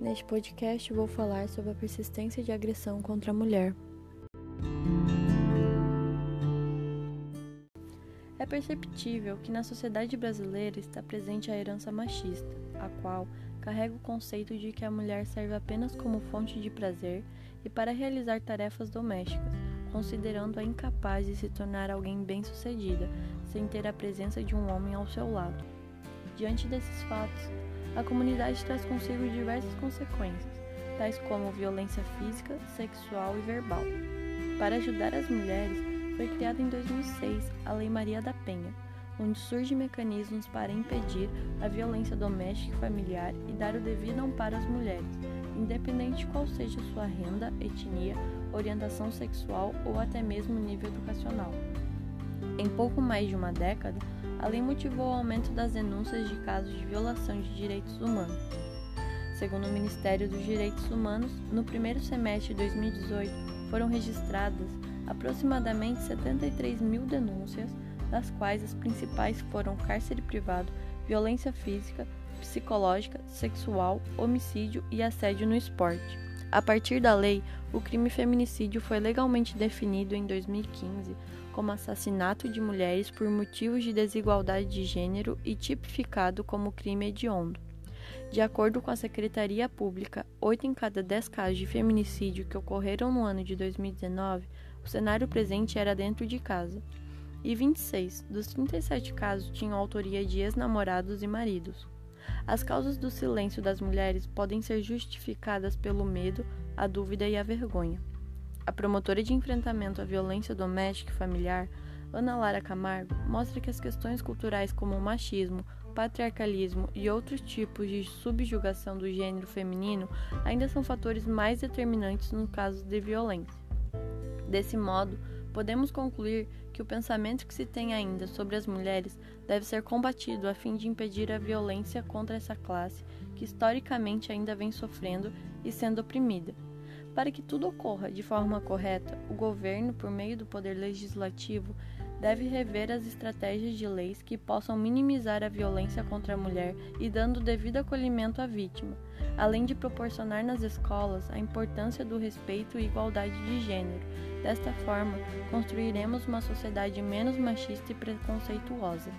Neste podcast vou falar sobre a persistência de agressão contra a mulher. É perceptível que na sociedade brasileira está presente a herança machista, a qual carrega o conceito de que a mulher serve apenas como fonte de prazer e para realizar tarefas domésticas, considerando-a incapaz de se tornar alguém bem-sucedida sem ter a presença de um homem ao seu lado. Diante desses fatos, a comunidade traz consigo diversas consequências, tais como violência física, sexual e verbal. Para ajudar as mulheres, foi criada em 2006 a Lei Maria da Penha, onde surgem mecanismos para impedir a violência doméstica e familiar e dar o devido amparo às mulheres, independente qual seja sua renda, etnia, orientação sexual ou até mesmo nível educacional. Em pouco mais de uma década, a lei motivou o aumento das denúncias de casos de violação de direitos humanos. Segundo o Ministério dos Direitos Humanos, no primeiro semestre de 2018 foram registradas aproximadamente 73 mil denúncias, das quais as principais foram cárcere privado, violência física, psicológica, sexual, homicídio e assédio no esporte. A partir da lei, o crime feminicídio foi legalmente definido em 2015 como assassinato de mulheres por motivos de desigualdade de gênero e tipificado como crime hediondo. De acordo com a Secretaria Pública, 8 em cada 10 casos de feminicídio que ocorreram no ano de 2019, o cenário presente era dentro de casa, e 26 dos 37 casos tinham autoria de ex-namorados e maridos. As causas do silêncio das mulheres podem ser justificadas pelo medo, a dúvida e a vergonha. A promotora de enfrentamento à violência doméstica e familiar, Ana Lara Camargo, mostra que as questões culturais como o machismo, patriarcalismo e outros tipos de subjugação do gênero feminino ainda são fatores mais determinantes no caso de violência. Desse modo, podemos concluir que o pensamento que se tem ainda sobre as mulheres deve ser combatido a fim de impedir a violência contra essa classe que historicamente ainda vem sofrendo e sendo oprimida. Para que tudo ocorra de forma correta, o governo, por meio do poder legislativo, deve rever as estratégias de leis que possam minimizar a violência contra a mulher e dando devido acolhimento à vítima, além de proporcionar nas escolas a importância do respeito e igualdade de gênero. Desta forma, construiremos uma sociedade menos machista e preconceituosa.